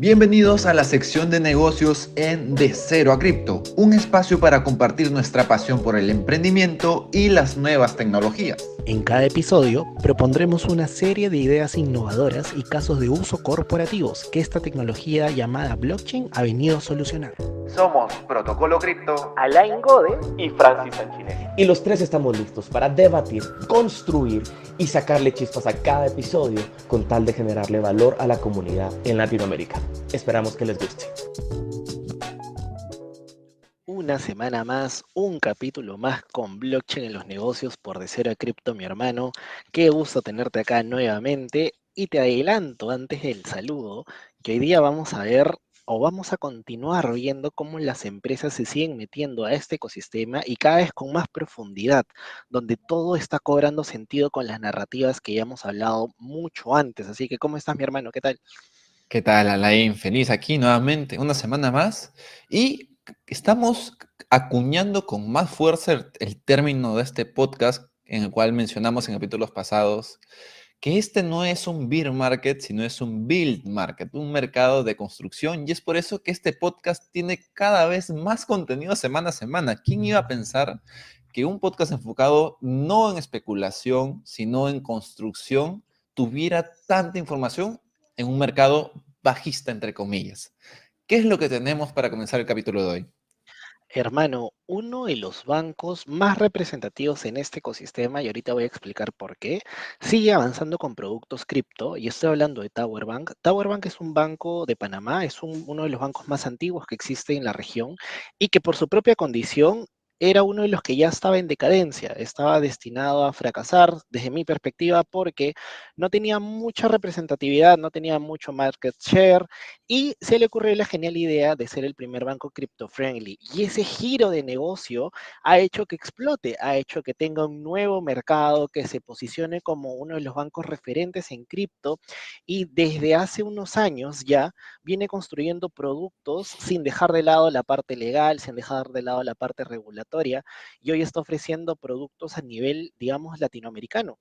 Bienvenidos a la sección de negocios en De Cero a Cripto, un espacio para compartir nuestra pasión por el emprendimiento y las nuevas tecnologías. En cada episodio propondremos una serie de ideas innovadoras y casos de uso corporativos que esta tecnología llamada blockchain ha venido a solucionar. Somos Protocolo Cripto, Alain Gode y Francis Sanchinelli. Y los tres estamos listos para debatir, construir y sacarle chispas a cada episodio con tal de generarle valor a la comunidad en Latinoamérica. Esperamos que les guste. Una semana más, un capítulo más con blockchain en los negocios por De Cero a Cripto, mi hermano. Qué gusto tenerte acá nuevamente. Y te adelanto antes del saludo que hoy día vamos a ver o vamos a continuar viendo cómo las empresas se siguen metiendo a este ecosistema y cada vez con más profundidad, donde todo está cobrando sentido con las narrativas que ya hemos hablado mucho antes. Así que, ¿cómo estás, mi hermano? ¿Qué tal? ¿Qué tal, Alain? Feliz aquí nuevamente, una semana más. Y estamos acuñando con más fuerza el, término de este podcast en el cual mencionamos en capítulos pasados que este no es un beer market, sino es un build market, un mercado de construcción. Y es por eso que este podcast tiene cada vez más contenido semana a semana. ¿Quién iba a pensar que un podcast enfocado no en especulación, sino en construcción, tuviera tanta información en un mercado bajista, entre comillas? ¿Qué es lo que tenemos para comenzar el capítulo de hoy? Hermano, uno de los bancos más representativos en este ecosistema, y ahorita voy a explicar por qué, sigue avanzando con productos cripto, y estoy hablando de Tower Bank. Tower Bank es un banco de Panamá, es uno de los bancos más antiguos que existe en la región, y que por su propia condición era uno de los que ya estaba en decadencia, estaba destinado a fracasar desde mi perspectiva porque no tenía mucha representatividad, no tenía mucho market share y se le ocurrió la genial idea de ser el primer banco crypto friendly. Y ese giro de negocio ha hecho que explote, ha hecho que tenga un nuevo mercado, que se posicione como uno de los bancos referentes en cripto y desde hace unos años ya viene construyendo productos sin dejar de lado la parte legal, sin dejar de lado la parte regulatoria y hoy está ofreciendo productos a nivel, digamos, latinoamericano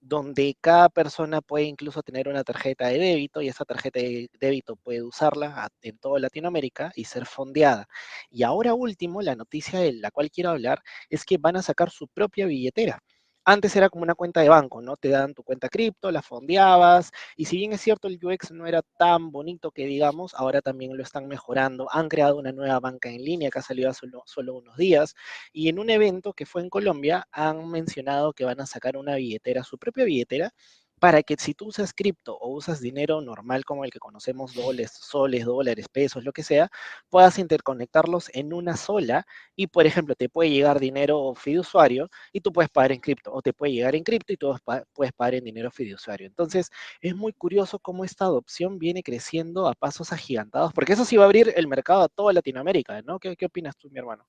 donde cada persona puede incluso tener una tarjeta de débito y esa tarjeta de débito puede usarla en toda Latinoamérica y ser fondeada. Y ahora último, la noticia de la cual quiero hablar es que van a sacar su propia billetera. Antes era como una cuenta de banco, ¿no? Te dan tu cuenta cripto, la fondeabas, y si bien es cierto el UX no era tan bonito que digamos, ahora también lo están mejorando. Han creado una nueva banca en línea que ha salido hace solo, solo unos días, y en un evento que fue en Colombia han mencionado que van a sacar una billetera, su propia billetera, para que si tú usas cripto o usas dinero normal como el que conocemos, dólares, soles, dólares, pesos, lo que sea, puedas interconectarlos en una sola y, por ejemplo, te puede llegar dinero fiduciario y tú puedes pagar en cripto, o te puede llegar en cripto y tú puedes pagar en dinero fiduciario. Entonces, es muy curioso cómo esta adopción viene creciendo a pasos agigantados, porque eso sí va a abrir el mercado a toda Latinoamérica, ¿no? ¿Qué, qué opinas tú, mi hermano?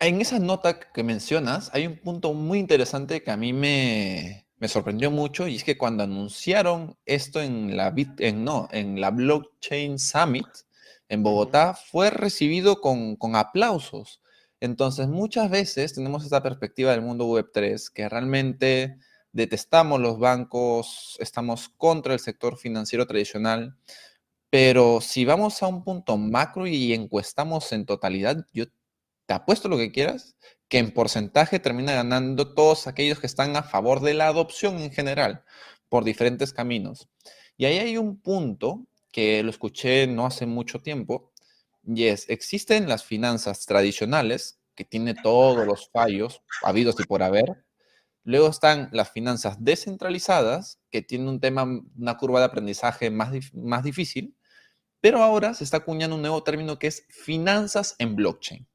En esa nota que mencionas, hay un punto muy interesante que a mí me, me sorprendió mucho y es que cuando anunciaron esto en la, en, no, en la Blockchain Summit en Bogotá, fue recibido con, con aplausos. Entonces, muchas veces tenemos esta perspectiva del mundo Web3 que realmente detestamos los bancos, estamos contra el sector financiero tradicional, pero si vamos a un punto macro y encuestamos en totalidad, yo te apuesto lo que quieras, que en porcentaje termina ganando todos aquellos que están a favor de la adopción en general, por diferentes caminos. Y ahí hay un punto que lo escuché no hace mucho tiempo, y es, existen las finanzas tradicionales, que tiene todos los fallos habidos y por haber. Luego están las finanzas descentralizadas, que tienen un tema, una curva de aprendizaje más, más difícil, pero ahora se está acuñando un nuevo término que es finanzas en blockchain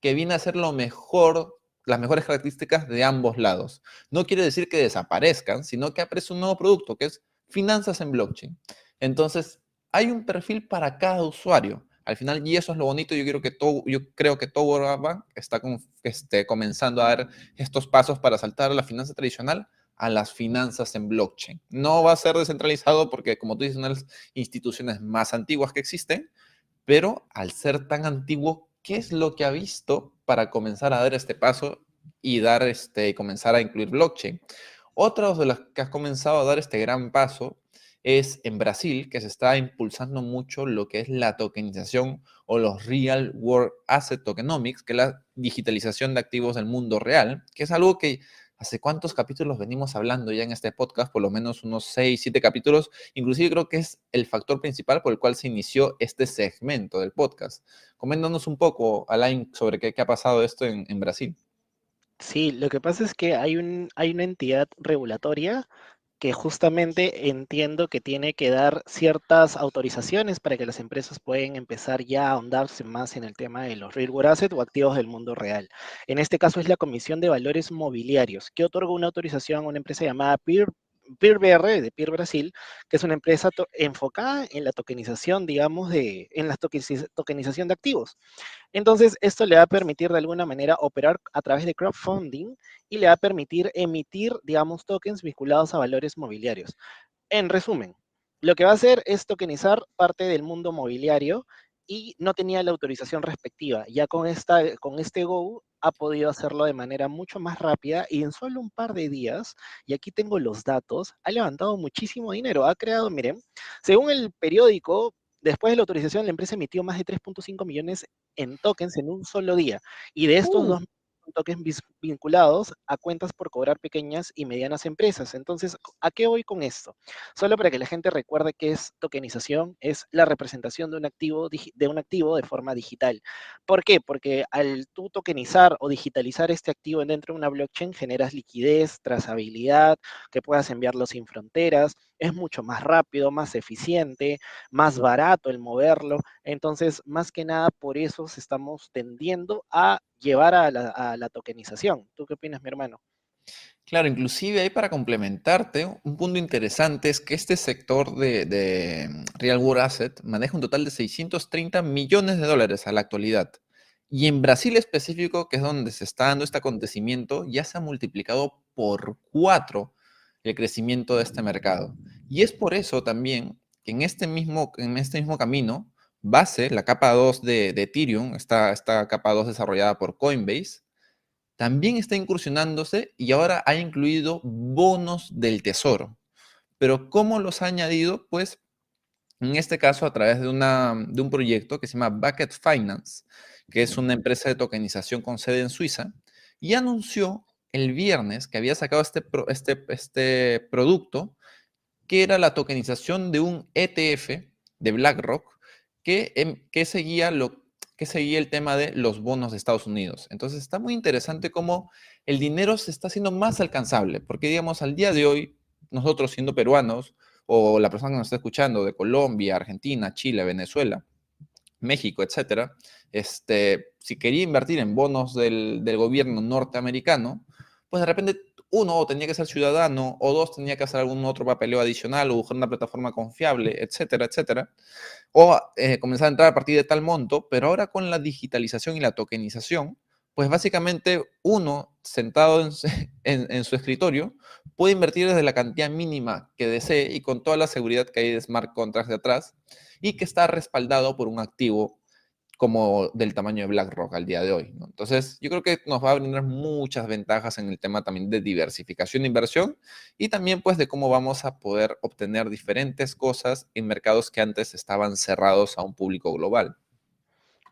que viene a ser lo mejor, las mejores características de ambos lados. No quiere decir que desaparezcan, sino que aparece un nuevo producto que es finanzas en blockchain. Entonces, hay un perfil para cada usuario. Al final, y eso es lo bonito, yo, quiero que todo, yo creo que todo Bank está con, este, comenzando a dar estos pasos para saltar a la finanza tradicional a las finanzas en blockchain. No va a ser descentralizado porque, como tú dices, son las instituciones más antiguas que existen, pero al ser tan antiguo, ¿qué es lo que ha visto para comenzar a dar este paso y dar este, comenzar a incluir blockchain? Otra de las que has comenzado a dar este gran paso es en Brasil, que se está impulsando mucho lo que es la tokenización o los Real World Asset Tokenomics, que es la digitalización de activos del mundo real, que es algo que hace cuántos capítulos venimos hablando ya en este podcast, por lo menos unos 6, 7 capítulos, inclusive creo que es el factor principal por el cual se inició este segmento del podcast. Coméntanos un poco, Alain, sobre qué, ha pasado esto en, en Brasil. Sí, lo que pasa es que hay, un, hay una entidad regulatoria que justamente entiendo que tiene que dar ciertas autorizaciones para que las empresas puedan empezar ya a ahondarse más en el tema de los real world assets o activos del mundo real. En este caso es la Comisión de Valores Mobiliarios, que otorga una autorización a una empresa llamada Peer PeerBR de Peer Brasil, que es una empresa enfocada en la tokenización, digamos, de, en la tokenización de activos. Entonces, esto le va a permitir de alguna manera operar a través de crowdfunding y le va a permitir emitir, digamos, tokens vinculados a valores mobiliarios. En resumen, lo que va a hacer es tokenizar parte del mundo mobiliario y no tenía la autorización respectiva. Ya con, esta, con este Go ha podido hacerlo de manera mucho más rápida y en solo un par de días, y aquí tengo los datos, ha levantado muchísimo dinero. Ha creado, miren, según el periódico, después de la autorización, la empresa emitió más de 3.5 millones en tokens en un solo día. Y de estos uh. dos tokens vinculados a cuentas por cobrar pequeñas y medianas empresas. Entonces, ¿a qué voy con esto? Solo para que la gente recuerde que es tokenización, es la representación de un activo de, un activo de forma digital. ¿Por qué? Porque al tú tokenizar o digitalizar este activo dentro de una blockchain generas liquidez, trazabilidad, que puedas enviarlo sin fronteras, es mucho más rápido, más eficiente, más barato el moverlo. Entonces, más que nada, por eso estamos tendiendo a llevar a la, tokenización. ¿Tú qué opinas, mi hermano? Claro, inclusive ahí para complementarte, un punto interesante es que este sector de, Real World Asset maneja un total de 630 millones de dólares a la actualidad. Y en Brasil específico, que es donde se está dando este acontecimiento, ya se ha multiplicado por cuatro el crecimiento de este mercado. Y es por eso también que en este mismo, en este mismo camino, base, la capa 2 de, Ethereum, esta, esta capa 2 desarrollada por Coinbase, también está incursionándose y ahora ha incluido bonos del tesoro. Pero ¿cómo los ha añadido? Pues en este caso a través de, una, de un proyecto que se llama Bucket Finance, que es una empresa de tokenización con sede en Suiza, y anunció el viernes que había sacado este, este, este producto, que era la tokenización de un ETF de BlackRock que, em, seguía lo, que seguía el tema de los bonos de Estados Unidos. Entonces está muy interesante cómo el dinero se está haciendo más alcanzable, porque digamos, al día de hoy, nosotros siendo peruanos, o la persona que nos está escuchando de Colombia, Argentina, Chile, Venezuela, México, etcétera, este, si quería invertir en bonos del, del gobierno norteamericano, pues de repente uno tenía que ser ciudadano o dos tenía que hacer algún otro papeleo adicional o buscar una plataforma confiable, etcétera, etcétera. O eh, comenzar a entrar a partir de tal monto, pero ahora con la digitalización y la tokenización, pues básicamente uno sentado en, en, su escritorio puede invertir desde la cantidad mínima que desee y con toda la seguridad que hay de smart contracts de atrás y que está respaldado por un activo como del tamaño de BlackRock al día de hoy. Entonces, yo creo que nos va a brindar muchas ventajas en el tema también de diversificación de inversión y también pues de cómo vamos a poder obtener diferentes cosas en mercados que antes estaban cerrados a un público global.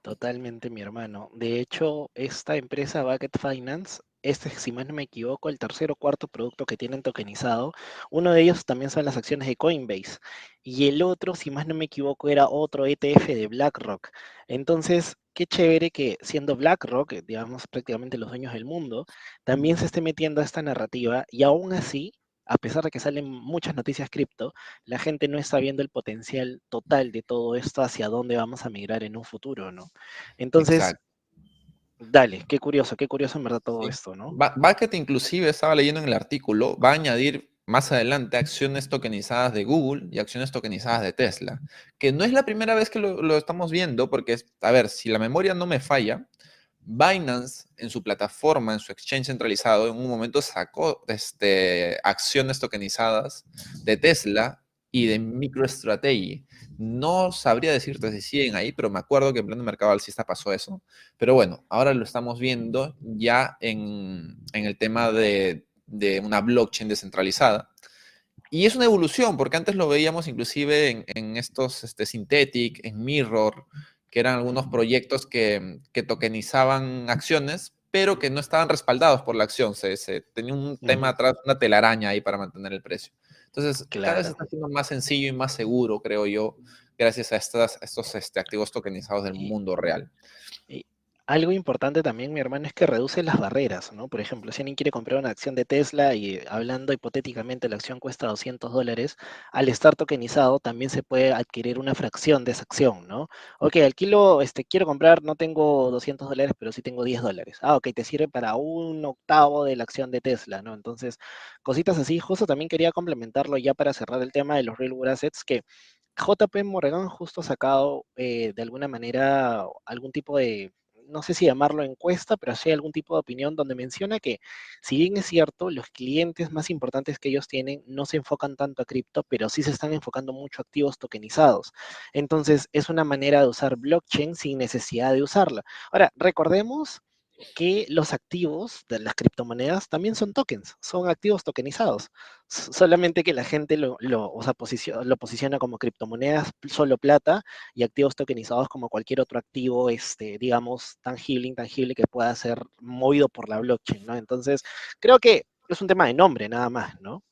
Totalmente, mi hermano. De hecho, esta empresa Bucket Finance este, si más no me equivoco, el tercer o cuarto producto que tienen tokenizado. Uno de ellos también son las acciones de Coinbase. Y el otro, si más no me equivoco, era otro ETF de BlackRock. Entonces, qué chévere que siendo BlackRock, digamos prácticamente los dueños del mundo, también se esté metiendo a esta narrativa y aún así, a pesar de que salen muchas noticias cripto, la gente no está viendo el potencial total de todo esto hacia dónde vamos a migrar en un futuro, ¿no? Entonces, Dale, qué curioso, qué curioso en verdad todo esto, ¿no? Bucket inclusive estaba leyendo en el artículo, va a añadir más adelante acciones tokenizadas de Google y acciones tokenizadas de Tesla, que no es la primera vez que lo, estamos viendo, porque, a ver, si la memoria no me falla, Binance en su plataforma, en su exchange centralizado, en un momento sacó este, acciones tokenizadas de Tesla y de MicroStrategy. No sabría decirte si siguen ahí, pero me acuerdo que en pleno mercado alcista pasó eso. Pero bueno, ahora lo estamos viendo ya en, el tema de, una blockchain descentralizada. y es una evolución, porque antes lo veíamos inclusive en, estos este, Synthetic, en Mirror, que eran algunos proyectos que, que, tokenizaban acciones, pero que no estaban respaldados por la acción. Se, se tenía un tema atrás, una telaraña ahí para mantener el precio. Entonces, cada vez está siendo más sencillo y más seguro, creo yo, gracias a, estas, estos este, activos tokenizados del mundo real. Algo importante también, mi hermano, es que reduce las barreras, ¿no? Por ejemplo, si alguien quiere comprar una acción de Tesla y hablando hipotéticamente la acción cuesta 200 dólares, al estar tokenizado también se puede adquirir una fracción de esa acción, ¿no? Ok, alquilo, este, quiero comprar, no tengo 200 dólares, pero sí tengo 10 dólares. Ah, ok, te sirve para un octavo de la acción de Tesla, ¿no? Entonces, cositas así. Justo también quería complementarlo ya para cerrar el tema de los real world assets, que JP Morgan justo ha sacado eh, de alguna manera algún tipo de no sé si llamarlo encuesta, pero sí algún tipo de opinión donde menciona que, si bien es cierto, los clientes más importantes que ellos tienen no se enfocan tanto a cripto, pero sí se están enfocando mucho a activos tokenizados. Entonces, es una manera de usar blockchain sin necesidad de usarla. Ahora, recordemos que los activos de las criptomonedas también son tokens, son activos tokenizados. Solamente que la gente lo, lo, lo posiciona como criptomonedas solo plata y activos tokenizados como cualquier otro activo, este, digamos, tangible, intangible que pueda ser movido por la blockchain, ¿no? Entonces, creo que es un tema de nombre nada más, ¿no?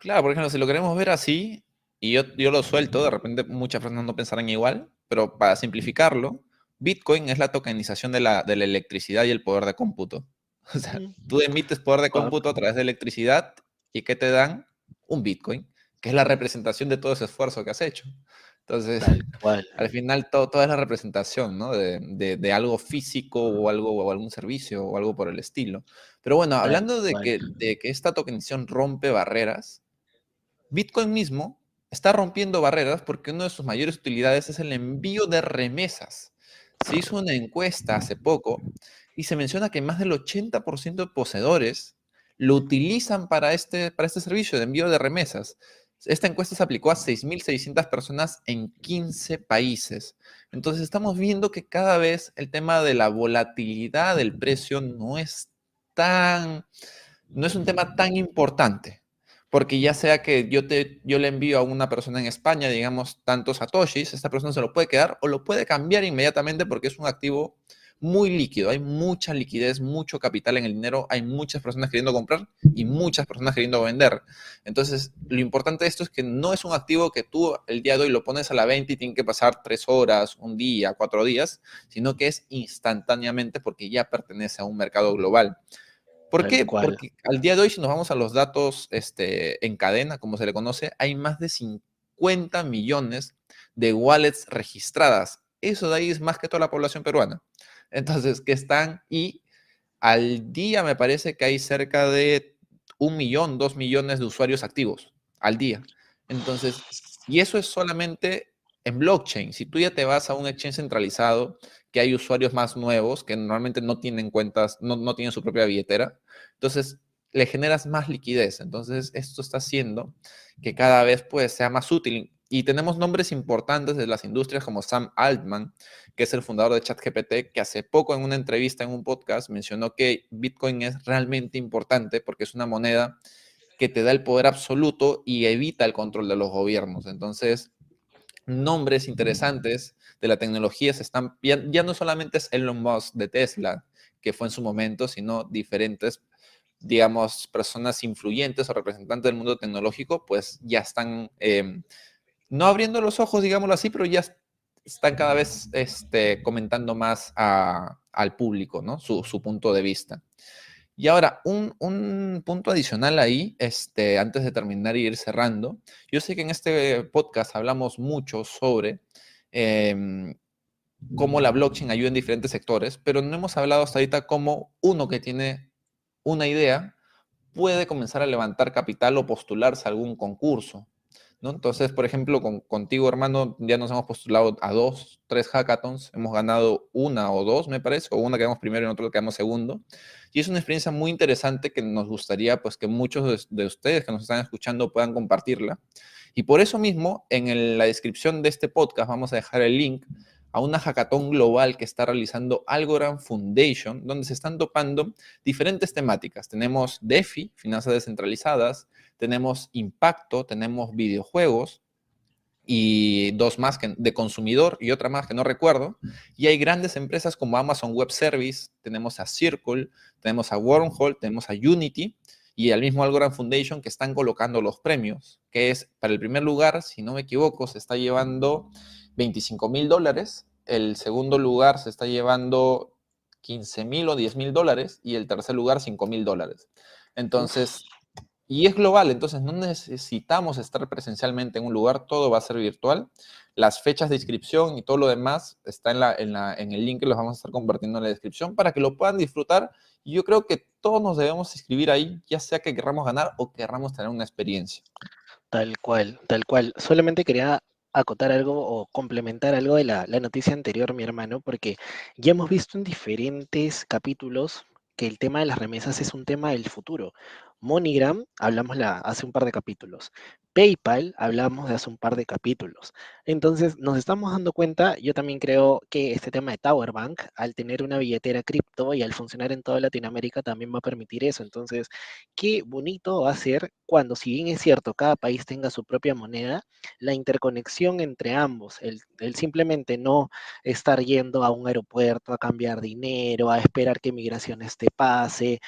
Claro, por ejemplo, si lo queremos ver así, y yo, yo lo suelto, de repente muchas personas no pensarán igual, pero para simplificarlo, Bitcoin es la tokenización de la, de la electricidad y el poder de cómputo. O sea, tú emites poder de cómputo a través de electricidad y ¿qué te dan? Un Bitcoin, que es la representación de todo ese esfuerzo que has hecho. Entonces, al final todo, toda es la representación ¿no? de, de, algo físico o algo o algún servicio o algo por el estilo. Pero bueno, hablando de que, de que esta tokenización rompe barreras, Bitcoin mismo está rompiendo barreras porque una de sus mayores utilidades es el envío de remesas. Se hizo una encuesta hace poco y se menciona que más del 80% de poseedores lo utilizan para este, para este servicio de envío de remesas. Esta encuesta se aplicó a 6.600 personas en 15 países. Entonces estamos viendo que cada vez el tema de la volatilidad del precio no es tan, no es un tema tan importante porque ya sea que yo, te, yo le envío a una persona en España, digamos, tantos satoshis, esta persona se lo puede quedar o lo puede cambiar inmediatamente porque es un activo muy líquido, hay mucha liquidez, mucho capital en el dinero, hay muchas personas queriendo comprar y muchas personas queriendo vender. Entonces, lo importante de esto es que no es un activo que tú el día de hoy lo pones a la venta y tiene que pasar tres horas, un día, cuatro días, sino que es instantáneamente porque ya pertenece a un mercado global. ¿Por qué? Porque al día de hoy, si nos vamos a los datos este, en cadena, como se le conoce, hay más de 50 millones de wallets registradas. Eso de ahí es más que toda la población peruana. Entonces, que están y al día me parece que hay cerca de un millón, dos millones de usuarios activos al día. Entonces, y eso es solamente en blockchain. Si tú ya te vas a un exchange centralizado, que hay usuarios más nuevos que normalmente no tienen cuentas, no, no tienen su propia billetera. Entonces, le generas más liquidez. Entonces, esto está haciendo que cada vez pues, sea más útil. Y tenemos nombres importantes de las industrias como Sam Altman, que es el fundador de ChatGPT, que hace poco en una entrevista en un podcast mencionó que Bitcoin es realmente importante porque es una moneda que te da el poder absoluto y evita el control de los gobiernos. Entonces, nombres interesantes de la tecnología se están, ya, ya, no solamente es Elon Musk de Tesla, que fue en su momento, sino diferentes, digamos, personas influyentes o representantes del mundo tecnológico, pues ya están, em, no abriendo los ojos, digámoslo así, pero ya están cada vez este, comentando más al público, ¿no? Su, su punto de vista. Y ahora, un, punto adicional ahí, este, antes de terminar y ir cerrando. Yo sé que en este podcast hablamos mucho sobre em, cómo la blockchain ayuda en diferentes sectores, pero no hemos hablado hasta ahorita cómo uno que tiene una idea puede comenzar a levantar capital o postularse a algún concurso. Entonces, por ejemplo, con, contigo, hermano, ya nos hemos postulado a dos, tres hackathons, hemos ganado una o dos, me parece, o una quedamos primero y en otro quedamos segundo. Y es una experiencia muy interesante que nos gustaría, pues, que muchos de, ustedes que nos están escuchando puedan compartirla. Y por eso mismo, en la descripción de este podcast vamos a dejar el link a una hackathon global que está realizando Algorand Foundation, donde se están topando diferentes temáticas. Tenemos DeFi, finanzas descentralizadas, tenemos impacto, tenemos videojuegos, y dos más que de consumidor y otra más que no recuerdo. Y hay grandes empresas como Amazon Web Service, tenemos a Circle, tenemos a Wormhole, tenemos a Unity y al mismo Algorand Foundation que están colocando los premios, que es para el primer lugar, si no me equivoco, se está llevando 25 mil dólares, el segundo lugar se está llevando 15 mil o 10 mil dólares y el tercer lugar 5 mil dólares. Entonces, y es global, entonces no necesitamos estar presencialmente en un lugar, todo va a ser virtual. Las fechas de inscripción y todo lo demás está en, la, en, la, en el link que los vamos a estar compartiendo en la descripción para que lo puedan disfrutar. Y yo creo que todos nos debemos inscribir ahí, ya sea que querramos ganar o querramos tener una experiencia. Tal cual, tal cual. Solamente quería acotar algo o complementar algo de la, la noticia anterior, mi hermano, porque ya hemos visto en diferentes capítulos que el tema de las remesas es un tema del futuro. MoneyGram, hablamos la, hace un par de capítulos. PayPal, hablamos de hace un par de capítulos. Entonces, nos estamos dando cuenta, yo también creo que este tema de Tower Bank, al tener una billetera cripto y al funcionar en toda Latinoamérica, también va a permitir eso. Entonces, qué bonito va a ser cuando, si bien es cierto, cada país tenga su propia moneda, la interconexión entre ambos, el, simplemente no estar yendo a un aeropuerto a cambiar dinero, a esperar que migraciones te pase,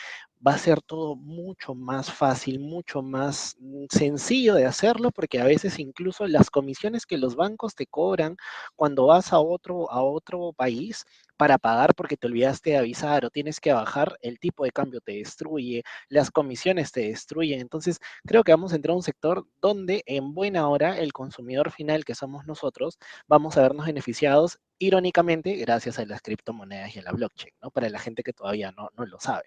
va a ser todo mucho más fácil, mucho más mm, sencillo de hacerlo, porque a veces incluso las comisiones que los bancos te cobran cuando vas a otro, a otro país para pagar porque te olvidaste de avisar o tienes que bajar, el tipo de cambio te destruye, las comisiones te destruyen. Entonces, creo que vamos a entrar a un sector donde en buena hora el consumidor final, que somos nosotros, vamos a vernos beneficiados, irónicamente, gracias a las criptomonedas y a la blockchain, ¿no? Para la gente que todavía no, no lo sabe.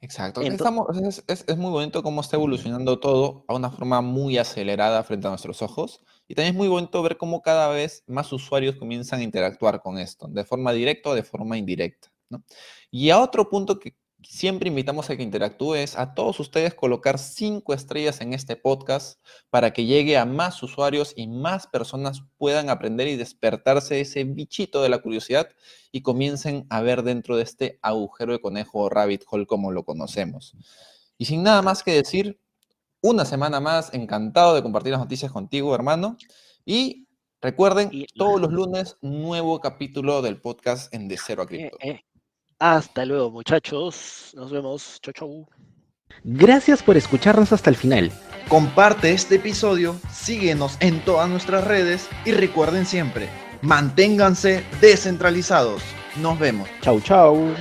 Exacto. Estamos, es, es, es, muy bonito cómo está evolucionando todo a una forma muy acelerada frente a nuestros ojos. Y también es muy bonito ver cómo cada vez más usuarios comienzan a interactuar con esto, de forma directa o de forma indirecta. ¿no? Y a otro punto que siempre invitamos a que interactúes, a todos ustedes colocar cinco estrellas en este podcast para que llegue a más usuarios y más personas puedan aprender y despertarse ese bichito de la curiosidad y comiencen a ver dentro de este agujero de conejo o rabbit hole como lo conocemos. Y sin nada más que decir, una semana más, encantado de compartir las noticias contigo, hermano. Y recuerden, todos los lunes, nuevo capítulo del podcast en De Cero a eh, Cripto. Eh, eh. Hasta luego, muchachos. Nos vemos. Chau, chau. Gracias por escucharnos hasta el final. Comparte este episodio, síguenos en todas nuestras redes y recuerden siempre, manténganse descentralizados. Nos vemos. Chau, chau.